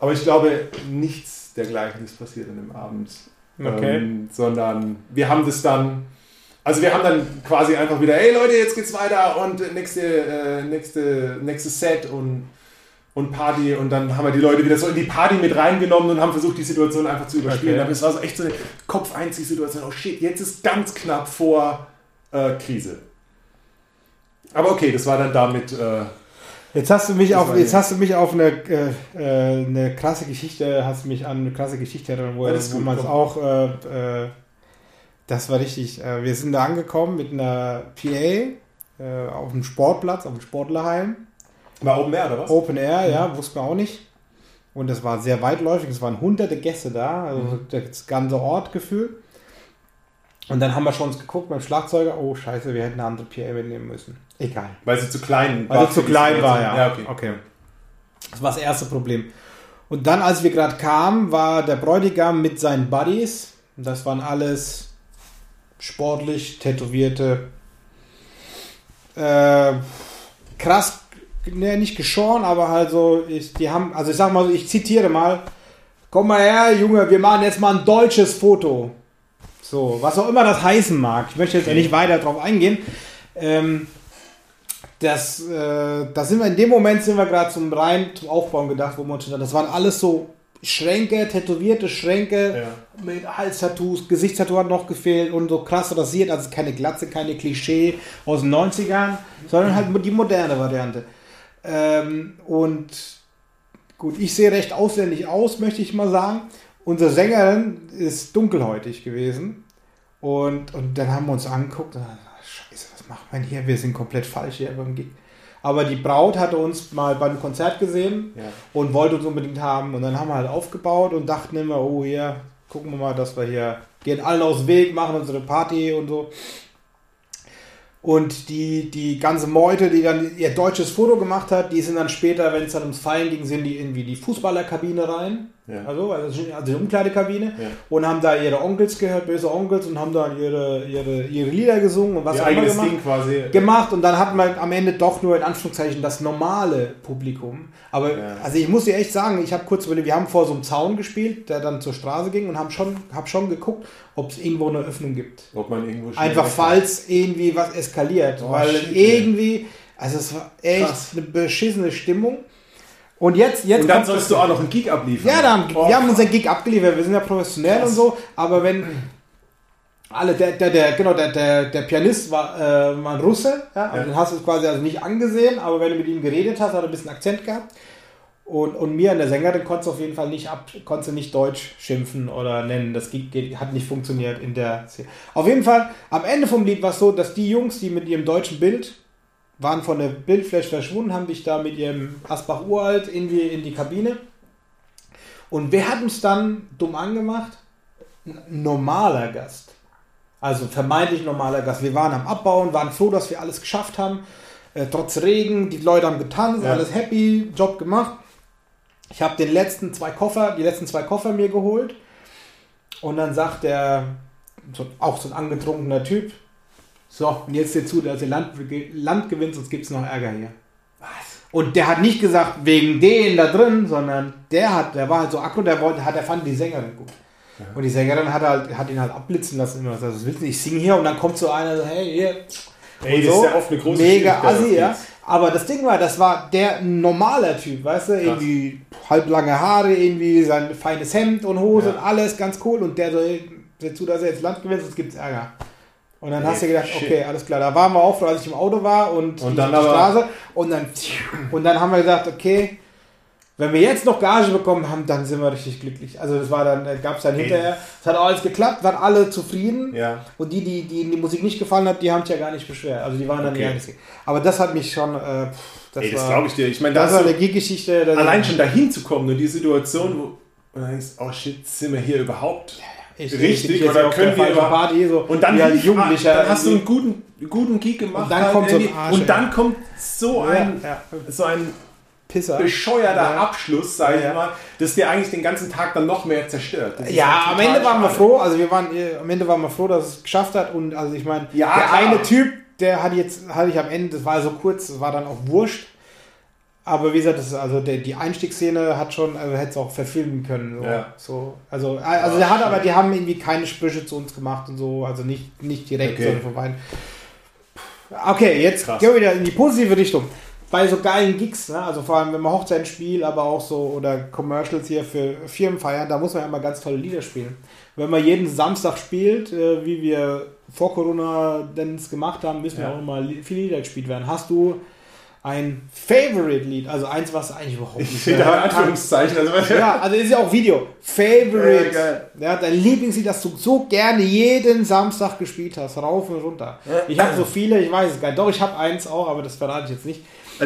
Aber ich glaube, nichts dergleichen ist passiert an dem Abend. Okay. Ähm, sondern wir haben das dann, also wir haben dann quasi einfach wieder, hey Leute, jetzt geht's weiter und nächste, äh, nächste, nächstes Set und, und Party und dann haben wir die Leute wieder so in die Party mit reingenommen und haben versucht, die Situation einfach zu überspielen. Okay. Aber es war so echt so eine Kopf-Einzig-Situation. Oh shit, jetzt ist ganz knapp vor äh, Krise. Aber okay, das war dann damit. Äh, Jetzt hast du mich auf, jetzt hast du mich auf eine, äh, äh, eine krasse Geschichte, hast mich an eine krasse Geschichte erinnert, wo, wo man es auch, äh, äh, das war richtig. Wir sind da angekommen mit einer PA auf dem Sportplatz, auf dem Sportlerheim. War Open Air, oder was? Open Air, ja, wussten wir auch nicht. Und das war sehr weitläufig, es waren hunderte Gäste da, also Mhm. das ganze Ort gefühlt. Und dann haben wir schon uns geguckt beim Schlagzeuger, oh scheiße, wir hätten eine andere PA mitnehmen müssen. Egal. Weil sie zu klein Weil sie zu klein war, ja. Ja, okay. Das war das erste Problem. Und dann, als wir gerade kamen, war der Bräutigam mit seinen Buddies. Das waren alles sportlich tätowierte, äh, krass, ne, nicht geschoren, aber halt so, ich, die haben, also ich sag mal so, ich zitiere mal, komm mal her, Junge, wir machen jetzt mal ein deutsches Foto. So, was auch immer das heißen mag. Ich möchte jetzt Okay. nicht weiter drauf eingehen. Ähm, das, äh, da sind wir in dem Moment sind wir gerade zum rein zum Aufbauen gedacht, wo wir uns das waren alles so Schränke, tätowierte Schränke Ja. mit Halstattoos, Gesichtstattoo hat noch gefehlt und so krass rasiert, also keine Glatze, keine Klischee aus den 90ern, sondern halt die moderne Variante. Ähm, und gut, ich sehe recht ausländisch aus, möchte ich mal sagen. Unsere Sängerin ist dunkelhäutig gewesen. Und, und dann haben wir uns angeguckt, scheiße, was macht man hier? Wir sind komplett falsch hier beim Gig. Aber die Braut hatte uns mal beim Konzert gesehen Ja. und wollte uns unbedingt haben. Und dann haben wir halt aufgebaut und dachten immer, oh hier, gucken wir mal, dass wir hier gehen allen aus dem Weg, machen unsere Party und so. Und die, die ganze Meute, die dann ihr deutsches Foto gemacht hat, die sind dann später, wenn es dann ums Fallen ging, sind die in wie die Fußballerkabine rein. Ja. Also, also die Umkleidekabine. Ja. Und haben da ihre Onkels gehört, böse Onkels, und haben dann ihre, ihre, ihre Lieder gesungen und was Ihr auch immer gemacht Ding quasi. gemacht und dann hat man am Ende doch nur in Anführungszeichen das normale Publikum. Aber Ja. also ich muss dir echt sagen, ich habe kurz überlegt, wir haben vor so einem Zaun gespielt, der dann zur Straße ging und haben schon, hab schon geguckt, ob es irgendwo eine Öffnung gibt. Ob man irgendwo Einfach falls irgendwie was eskaliert. Oh, weil shit, irgendwie, also es war echt Krass. eine beschissene Stimmung. Und jetzt, jetzt Und dann kommt sollst du auch noch einen Gig abliefern. ja, da haben, Oh, wir haben unseren Gig abgeliefert, wir sind ja professionell Krass. und so, aber wenn alle, der, der, der, genau, der, der, der Pianist war, äh, war ein Russe, ja, also Ja. den hast du quasi also nicht angesehen, aber wenn du mit ihm geredet hast, hat er ein bisschen Akzent gehabt. Und, und mir an der Sängerin konntest du auf jeden Fall nicht ab, konntest du nicht Deutsch schimpfen oder nennen. Das geht, geht, hat nicht funktioniert in der Szene. Auf jeden Fall, am Ende vom Lied war es so, dass die Jungs, die mit ihrem deutschen Bild waren von der Bildfläche verschwunden, haben dich da mit ihrem Asbach Uralt in die, in die Kabine. Und wer hat uns dann dumm angemacht? Ein normaler Gast. Also vermeintlich normaler Gast. Wir waren am Abbauen, waren froh, dass wir alles geschafft haben. Äh, trotz Regen, die Leute haben getanzt, Ja. alles happy, Job gemacht. Ich habe den letzten zwei Koffer, die letzten zwei Koffer mir geholt. Und dann sagt der, so, auch so ein angetrunkener Typ, so, und jetzt dir zu, dass ihr Land, Land gewinnt, sonst gibt es noch Ärger hier. Was? Und der hat nicht gesagt, wegen denen da drin, sondern der hat, der war halt so aggro, der wollte, hat, der fand die Sängerin gut. Und die Sängerin hat halt, hat ihn halt abblitzen lassen, immer was willst du, ich singe hier und dann kommt so einer so, hey, hier. Ey, und das so. ist ja oft eine große Mega assi, ja. Aber das Ding war, das war der normaler Typ, weißt du, irgendwie halblange Haare, irgendwie sein feines Hemd und Hose Ja. und alles ganz cool und der so, hey, seh zu, dass er jetzt Land gewinnt, sonst gibt's Ärger. Und dann Ey, hast du gedacht, shit. okay, alles klar, da waren wir auch, als ich im Auto war und, Und dann die aber- Straße und dann, und dann haben wir gesagt, okay, wenn wir jetzt noch Gage bekommen haben, dann sind wir richtig glücklich. Also das war dann, gab es dann hinterher, es hat alles geklappt, waren alle zufrieden. Ja. Und die, die, die die Musik nicht gefallen hat, die haben sich ja gar nicht beschwert. Also die waren dann Okay. nicht. Aber das hat mich schon, äh, das, Ey, das glaube ich dir. Ich meine, das da war eine Gig-Geschichte. allein schon dahin zu kommen und die Situation, wo und dann denkst, oh shit, sind wir hier überhaupt? Ich, richtig, ich oder können wir über- Party so Und dann, lief- Jugendlicher. dann hast du einen guten, guten Gig gemacht. Und dann halt kommt so ein. Arsch, Und dann kommt so ein, ja, so ein Pisser. bescheuerter Ja. Abschluss, sag ich Ja. mal, das dir eigentlich den ganzen Tag dann noch mehr zerstört. Ja, halt am Ende waren wir froh. Also wir waren, äh, am Ende waren wir froh, dass es geschafft hat. Und also ich meine, Ja, der klar. eine Typ, der hat jetzt, hatte ich am Ende, das war so kurz, das war dann auch wurscht. Aber wie gesagt, das also der, die Einstiegsszene hat schon, also hätte es auch verfilmen können. So. Ja. so also, also der hat aber, die haben irgendwie keine Sprüche zu uns gemacht und so, also nicht, nicht direkt, Okay. sondern vorbei. Okay, jetzt Krass. gehen wir wieder in die positive Richtung. Bei so geilen Gigs, ne? also vor allem wenn man Hochzeiten spielt, aber auch so oder Commercials hier für Firmen feiern, da muss man ja immer ganz tolle Lieder spielen. Wenn man jeden Samstag spielt, äh, wie wir vor Corona denn es gemacht haben, müssen Ja. auch immer viele Lieder gespielt werden. Hast du ein Favorite-Lied, also eins, was eigentlich überhaupt Ich nicht sehe da Anführungszeichen. Also, ja, also ist ja auch Video. Favorite. Ja. Ja, dein Lieblingslied, das du so gerne jeden Samstag gespielt hast, rauf und runter. Ich habe so viele, ich weiß es gar nicht. Doch, ich habe eins auch, aber das verrate ich jetzt nicht.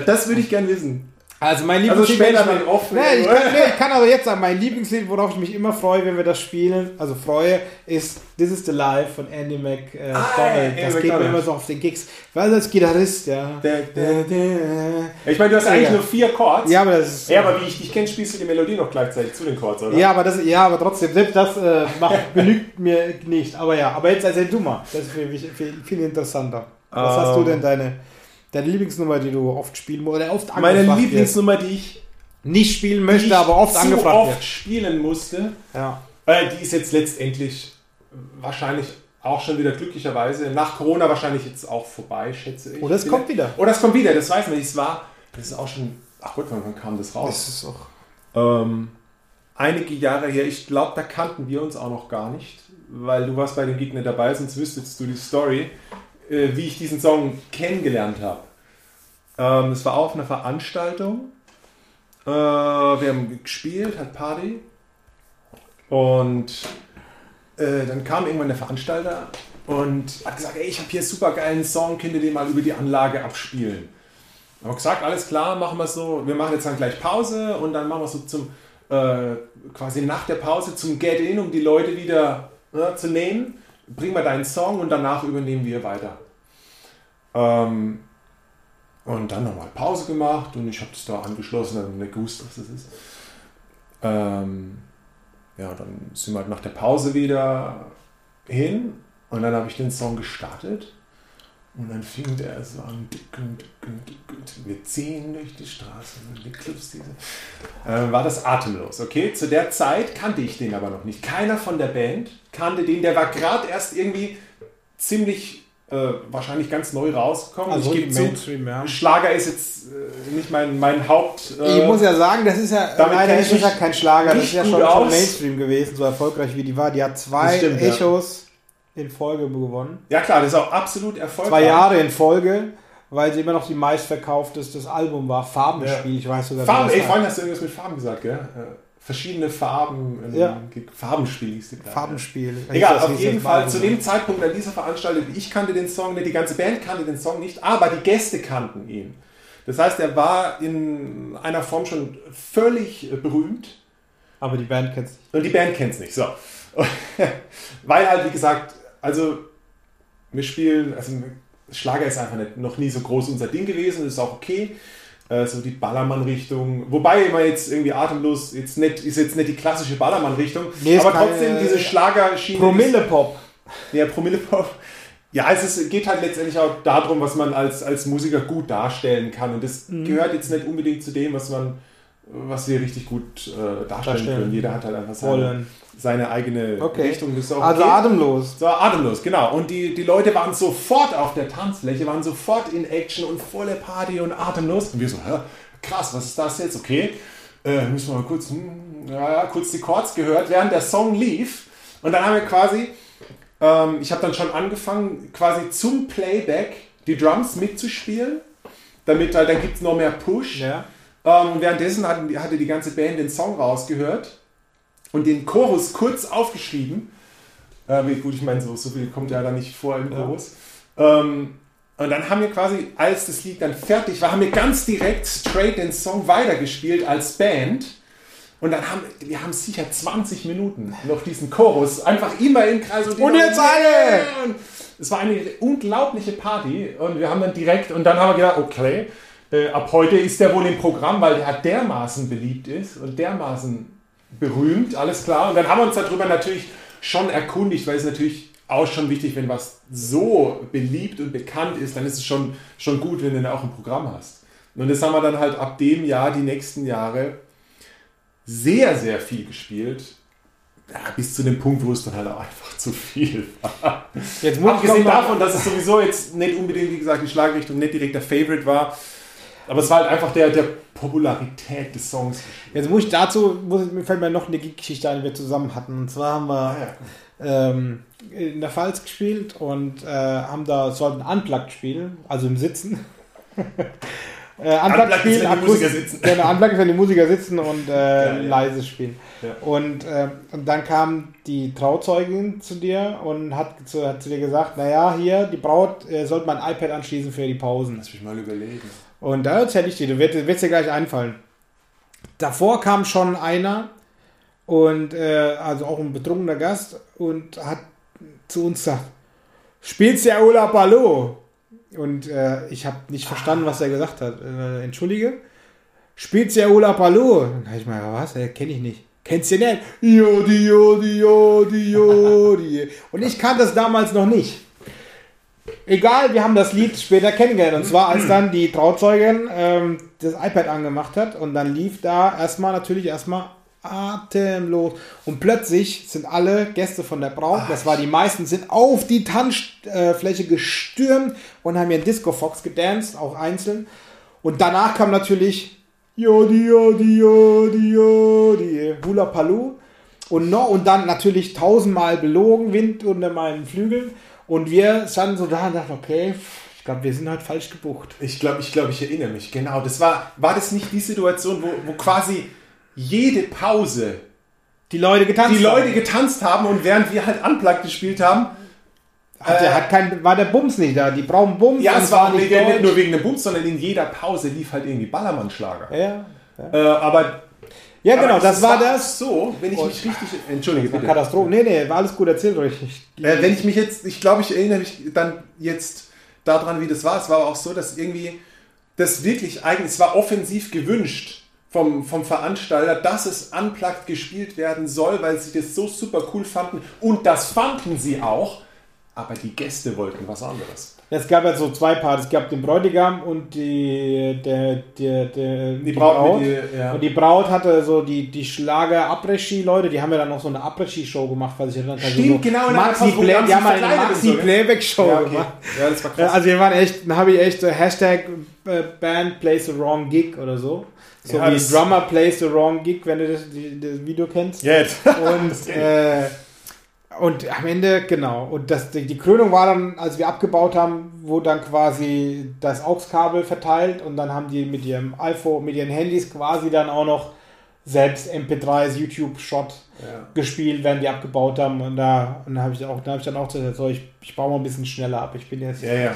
Das würde ich gern wissen. Also mein Also ich mir- offen. Nee, ich, kann, nee, ich kann aber jetzt sagen, mein Lieblingslied, worauf ich mich immer freue, wenn wir das spielen, also freue, ist This is the Life von Andy McDonald. Ah, Andy das geht mir immer so auf den Gigs. Weil als Gitarrist, ja. Ich meine, du hast eigentlich Ja. nur vier Chords. Ja, aber das ist. Ja, aber wie ich dich kenne, spielst du die Melodie noch gleichzeitig zu den Chords, oder? Ja, aber das, ja, aber trotzdem, selbst das äh, macht, genügt mir nicht. Aber ja, aber jetzt erzähl du mal. Das ist für mich viel, viel interessanter. Was hast du Ähm. denn deine, deine Lieblingsnummer, die du oft spielen musst oder oft Meine angefragt Lieblingsnummer, die ich, wird? nicht spielen möchte, aber oft so angefragt oft wird. spielen musste, Ja. äh, die ist jetzt letztendlich wahrscheinlich auch schon wieder glücklicherweise nach Corona wahrscheinlich jetzt auch vorbei, schätze ich. Oh, das kommt wieder. Oh, das kommt wieder, das weiß man nicht. Es war, das ist auch schon, ach Gott, wann kam das raus? Das ist auch. Ähm, einige Jahre her, ich glaube, da kannten wir uns auch noch gar nicht, weil du warst bei dem Gegner dabei, sonst wüsstest du die Story, äh, wie ich diesen Song kennengelernt habe. Ähm, es war auf einer Veranstaltung. Äh, wir haben gespielt, hat Party. Und äh, dann kam irgendwann der Veranstalter und hat gesagt, ey, ich habe hier super geilen Song, könnt ihr den mal über die Anlage abspielen? Haben wir gesagt, alles klar, machen wir so. Wir machen jetzt dann gleich Pause und dann machen wir so zum, äh, quasi nach der Pause zum Get-In, um die Leute wieder ne, zu nehmen. Bring mal deinen Song und danach übernehmen wir weiter. Ähm, und dann nochmal Pause gemacht und ich habe das da angeschlossen, dann nicht gewusst, was das ist. Ähm, ja, dann sind wir halt nach der Pause wieder hin und dann habe ich den Song gestartet. Und dann fing der so an, wir ziehen durch die Straße und die Clubs diese. Äh, war das atemlos, okay? Zu der Zeit kannte ich den aber noch nicht. Keiner von der Band kannte den. Der war gerade erst irgendwie ziemlich, äh, wahrscheinlich ganz neu rausgekommen. Also ich gebe zu, Mainstream, ja. Schlager ist jetzt äh, nicht mein, mein Haupt. Äh, Ich muss ja sagen, das ist ja damit leider kenn ist ja kein Schlager, das ist ja schon, schon. Mainstream gewesen, so erfolgreich wie die war. Die hat zwei stimmt, ja. In Folge gewonnen. ja klar, das ist auch absolut erfolgreich. Zwei Jahre in Folge, weil sie immer noch die meistverkaufteste Album war. Farbenspiel, ich weiß sogar Farben, ey, vorhin hast du irgendwas mit Farben gesagt, gell? Äh, verschiedene Farben. Ja. Farbenspiel hieß die Platte. Farbenspiel. Egal, Das auf jeden Fall zu dem Zeitpunkt an dieser Veranstaltung, ich kannte den Song nicht, die ganze Band kannte den Song nicht, aber die Gäste kannten ihn. Das heißt, er war in einer Form schon völlig äh, berühmt Aber die Band kennst du und die Band kennt es nicht. So. Weil halt, wie gesagt, also wir spielen, also Schlager ist einfach nicht, noch nie so groß unser Ding gewesen, ist auch okay. Äh, so die Ballermann-Richtung. Wobei man jetzt irgendwie atemlos, jetzt nicht, ist jetzt nicht die klassische Ballermann-Richtung, Nee, aber trotzdem diese Schlagerschiene. Promille-Pop. Ja, Promillepop. Ja, es ist, geht halt letztendlich auch darum, was man als, als Musiker gut darstellen kann. Und das Mhm. gehört jetzt nicht unbedingt zu dem, was man, was wir richtig gut äh, darstellen, Darstellen. können. Jeder hat halt einfach seine, Wollen. Seine eigene Okay. Richtung. Auch Also atemlos. So, atemlos, genau. Und die, die Leute waren sofort auf der Tanzfläche, waren sofort in Action und volle Party und atemlos. Und wir so, hä, krass, was ist das jetzt? Okay, äh, müssen wir mal kurz, hm, ja, kurz die Chords gehört, während der Song lief. Und dann haben wir quasi, ähm, ich habe dann schon angefangen, quasi zum Playback die Drums mitzuspielen, damit halt, dann gibt es noch mehr Push. Ja. Ähm, währenddessen hatten, hatte die ganze Band den Song rausgehört und den Chorus kurz aufgeschrieben. Äh, gut, ich meine, so, so viel kommt ja da nicht vor im Ja. Chorus. Ähm, und dann haben wir quasi, als das Lied dann fertig war, haben wir ganz direkt straight den Song weitergespielt als Band. Und dann haben wir haben sicher 20 Minuten noch diesen Chorus einfach immer im Kreis und, Und jetzt alle! Es war eine unglaubliche Party und wir haben dann direkt und dann haben wir gedacht, okay, äh, ab heute ist der wohl im Programm, weil der dermaßen beliebt ist und dermaßen berühmt, alles klar. Und dann haben wir uns darüber natürlich schon erkundigt, weil es natürlich auch schon wichtig, wenn was so beliebt und bekannt ist, dann ist es schon, schon gut, wenn du dann auch ein Programm hast. Und das haben wir dann halt ab dem Jahr, die nächsten Jahre, sehr, sehr viel gespielt. Ja, bis zu dem Punkt, wo es dann halt auch einfach zu viel war. Jetzt muss Abgesehen davon, dass es sowieso jetzt nicht unbedingt, wie gesagt, die Schlagrichtung nicht direkt der Favorite war. Aber es war halt einfach der, der Popularität des Songs. Jetzt muss ich dazu, muss, mir fällt mir noch eine Geschichte ein, die wir zusammen hatten. Und zwar haben wir ähm, in der Pfalz gespielt und äh, haben da, sollten Unplugged spielen, also im Sitzen. äh, Unplugged ist, wenn die Musiker sitzen. Genau, Unplugged ist, wenn die Musiker sitzen und äh, ja. leise spielen. Ja. Und, äh, und dann kam die Trauzeugin zu dir und hat zu, hat zu dir gesagt, naja, hier, die Braut äh, sollte man ein iPad anschließen für die Pausen. Lass mich mal überlegen. Und da erzähle ich dir, du wirst, wirst dir gleich einfallen. Davor kam schon einer und äh, also auch ein betrunkener Gast und hat zu uns gesagt, spielst ja Ola Ballo? Und äh, ich habe nicht verstanden, was er gesagt hat. Äh, Entschuldige? Spielst ja Ola Ballo? Dann habe ich mal, was? Äh, Kenne ich nicht. Kennst du nicht? Jodi, Jodi, Jodi, Jodi. Und ich kannte das damals noch nicht. Egal, wir haben das Lied später kennengelernt. Und zwar, als dann die Trauzeugin ähm, das iPad angemacht hat und dann lief da erstmal natürlich erstmal atemlos. Und plötzlich sind alle Gäste von der Braut, das war die meisten, sind auf die Tanzfläche gestürmt und haben ihren Disco Fox gedanced, auch einzeln. Und danach kam natürlich Jodi, Jodi, Jodi, Jodi, Hula Palu. Und, no, und dann natürlich tausendmal belogen, Wind unter meinen Flügeln. Und wir standen so da und dachten, okay, ich glaube, wir sind halt falsch gebucht. Ich glaube, ich, glaub, ich erinnere mich. Genau, das war, war das nicht die Situation, wo, wo quasi jede Pause Die Leute getanzt. die Leute haben. getanzt haben und während wir halt Unplugged gespielt haben, hat, der, hat kein, war der Bums nicht da. Die brauchen Bums. ja, es war auch nicht nicht, nur wegen dem Bums, sondern in jeder Pause lief halt irgendwie Ballermann-Schlager. Ja, Äh, aber ja genau, das war das. so, wenn ich mich richtig. Entschuldige, bitte. Katastrophe. Nee, nee, war alles gut erzählt euch. Ich, Äh, wenn ich mich jetzt, ich glaube, ich erinnere mich dann jetzt daran, wie das war. Es war aber auch so, dass irgendwie das wirklich eigentlich, es war offensiv gewünscht vom, vom Veranstalter, dass es unplugged gespielt werden soll, weil sie das so super cool fanden. Und das fanden sie auch. Aber die Gäste wollten was anderes. Es gab ja so zwei Parts. Es gab den Bräutigam und die, der, der, der, Die Braut mit die- ja. Und die Braut hatte so die, die schlager après leute die haben ja dann noch so eine Après-Ski-Show gemacht, was ich erinnert habe. Stimmt, so genau, Maxi Play, die haben eine verkleidet und so, gell? Maxi-Playback-Show Ja, okay. gemacht. ja, das war krass. Also wir waren echt, dann habe ich echt so Hashtag äh, Band plays the wrong gig oder so. So Ja, wie Drummer plays the wrong gig, wenn du das, die, das Video kennst. Jetzt. Und, äh, und am Ende, genau. Und das, die, die Krönung war dann, als wir abgebaut haben, wurde dann quasi das AUX-Kabel verteilt und dann haben die mit ihrem iPhone, mit ihren Handys quasi dann auch noch selbst MP3s YouTube-Shot Ja. gespielt, während die abgebaut haben. Und da, und da habe ich, auch- da hab ich dann auch gesagt, so, ich, ich baue mal ein bisschen schneller ab. Ich bin jetzt. Ja, ja.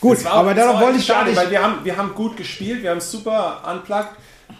Gut, aber darauf wollte ich schade. Weil wir haben, wir haben gut gespielt, wir haben super unplugged,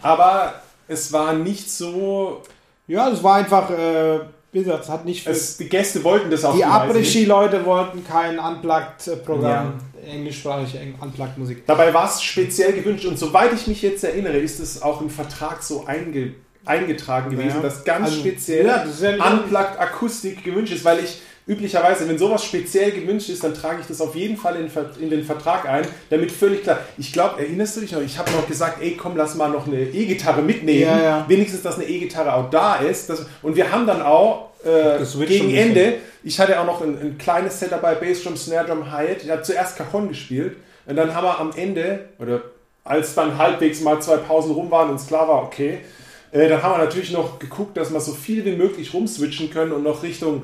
aber es war nicht so. Ja, das war einfach, äh, gesagt, es hat nicht. Es, die Gäste wollten das auch die. Après-Ski-Leute wollten kein Unplugged-Programm, englischsprachige Eng- Unplugged-Musik. Dabei war es speziell gewünscht und soweit ich mich jetzt erinnere, ist es auch im Vertrag so einge, eingetragen gewesen, Ja. dass ganz Also, speziell ja, ja nicht- Unplugged Akustik gewünscht ist, weil ich üblicherweise, wenn sowas speziell gewünscht ist, dann trage ich das auf jeden Fall in, in den Vertrag ein, damit völlig klar. Ich glaube, erinnerst du dich noch? Ich habe noch gesagt, ey, komm, lass mal noch eine E-Gitarre mitnehmen. Ja, ja. Wenigstens, dass eine E-Gitarre auch da ist. Das, und wir haben dann auch äh, gegen. Ende, ich hatte auch noch ein, ein kleines Set dabei, Bassdrum, Snare Drum, Hi-Hat. Ich habe zuerst Cajon gespielt und dann haben wir am Ende, oder als dann halbwegs mal zwei Pausen rum waren und es klar war, okay, äh, dann haben wir natürlich noch geguckt, dass wir so viel wie möglich rumswitchen können und noch Richtung,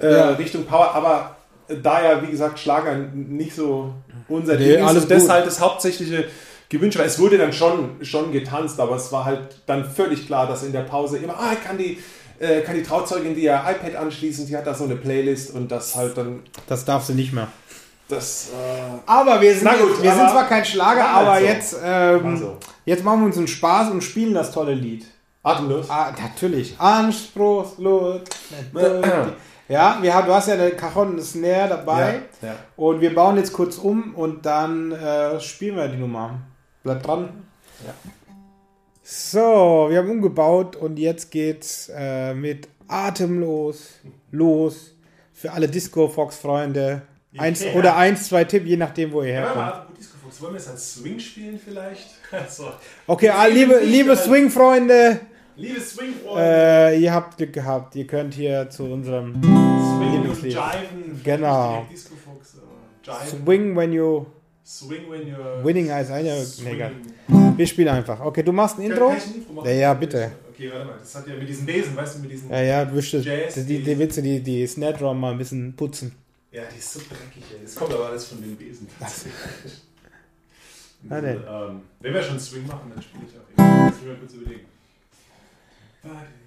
äh, Ja. Richtung Power, aber da ja, wie gesagt, Schlager nicht so unser Nee, Ding ist und das halt hauptsächliche gewünscht war. Es wurde dann schon, schon getanzt, aber es war halt dann völlig klar, dass in der Pause immer, ah, kann die, äh, kann die Trauzeugin die ja iPad anschließen, die hat da so eine Playlist und das halt dann, Das darf sie nicht mehr. das, äh, Aber wir sind, gut, wir aber- sind zwar kein Schlager, halt aber so. jetzt, ähm, so. jetzt machen wir uns einen Spaß und spielen das tolle Lied. atemlos. Ah, natürlich. Anspruchslos. Ja, wir haben, du hast ja eine Cajon, eine Snare dabei. Ja, ja. Und wir bauen jetzt kurz um und dann äh, spielen wir die Nummer. Bleibt dran. Ja. So, wir haben umgebaut und jetzt geht's äh, mit Atemlos los. Für alle Disco-Fox-Freunde. Eins Ja. oder eins, zwei Tipp, je nachdem, wo ihr Ja, herkommt. gut Disco Fox. Wollen wir es als Swing spielen vielleicht? so. Okay, ah, liebe, liebe Swing-Freunde, Liebe Swing-Freunde. äh, ihr habt Glück gehabt. Ihr könnt hier zu unserem Swing und. Jiven. Genau. Jiven. Swing when you Swing when you're. winning als einer. Egal. Wir spielen einfach. Okay, du machst ein Intro? Kann ich ein Intro machen? Ja, ja, bitte. Okay, warte mal. Das hat ja mit diesen Besen, weißt du, mit diesen. Ja, ja, du Jazz, die, die, die du die, die Snare Drum mal ein bisschen putzen. Ja, die ist so dreckig, ey. Das kommt aber alles von den Besen. Na denn. ähm, wenn wir schon Swing machen, dann spiele ich auch. eben. Lass mich mal kurz überlegen. Warte.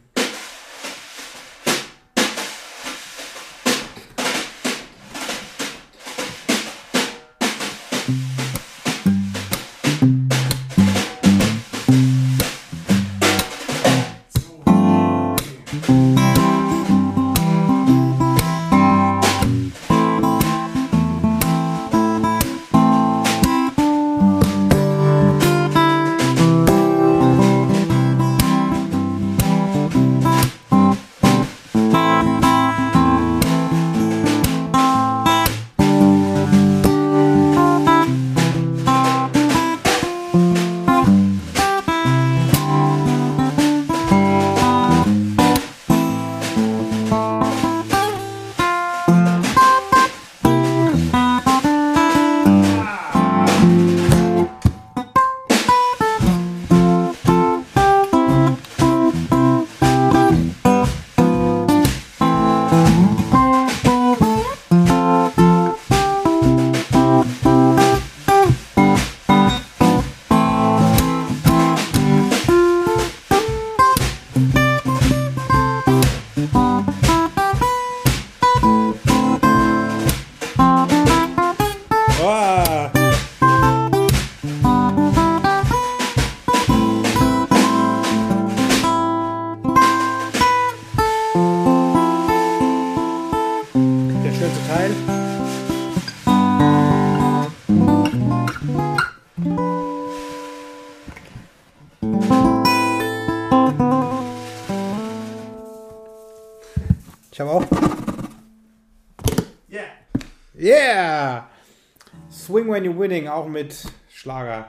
Winning, auch mit Schlager.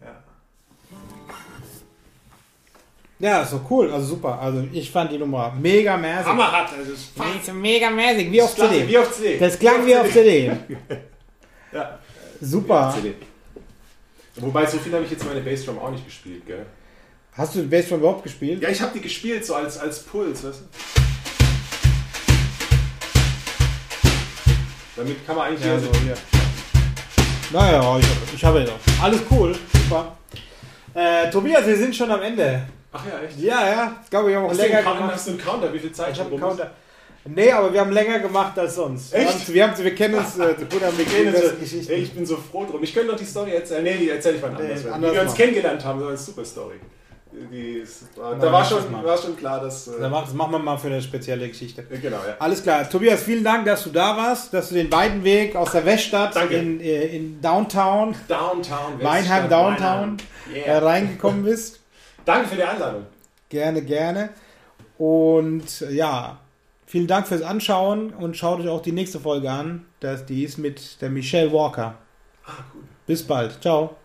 Ja. Ja, so cool, also super. Also ich fand die Nummer mega mäßig. Hammerhart, also es Mega, mega mäßig, wie auf CD. Wie auf CD. Das klang wie auf CD. Ja. Super. CD. Wobei, so viel habe ich jetzt meine Bassdrum auch nicht gespielt, gell? Hast du Bassdrum überhaupt gespielt? Ja, ich habe die gespielt, so als, als Puls, weißt du? Damit kann man eigentlich Ja, hier so hier. Naja, ich, ich habe ja noch. Alles cool, super. Äh, Tobias, wir sind schon am Ende. Ach ja, echt? Ja, ja, ich glaube, wir haben auch Hast du, länger einen Counter, gemacht. hast du einen Counter, wie viel Zeit Ich habe einen ist? Counter. Nee, aber wir haben länger gemacht als sonst. Echt? Wir, haben, wir kennen uns, äh, kennen Also, uns Geschichten. ey, ich bin so froh drum. Ich könnte noch die Story erzählen. Nee, die erzähle ich mal Nee, anders. Wie anders wir uns kennengelernt haben, das war eine super Story. Die ist, da war schon, war schon klar, dass. Äh, Das machen- das machen wir mal für eine spezielle Geschichte. genau, ja. Alles klar. Tobias, vielen Dank, dass du da warst, dass du den weiten Weg aus der Weststadt Danke. in, äh, in Downtown, Downtown, Weinheim Downtown, äh, Yeah. reingekommen bist. Danke für die Einladung. Gerne, gerne. Und äh, ja, vielen Dank fürs Anschauen und schaut euch auch die nächste Folge an. Das, die ist mit der Michelle Walker. Ah, cool. Bis bald. Ciao.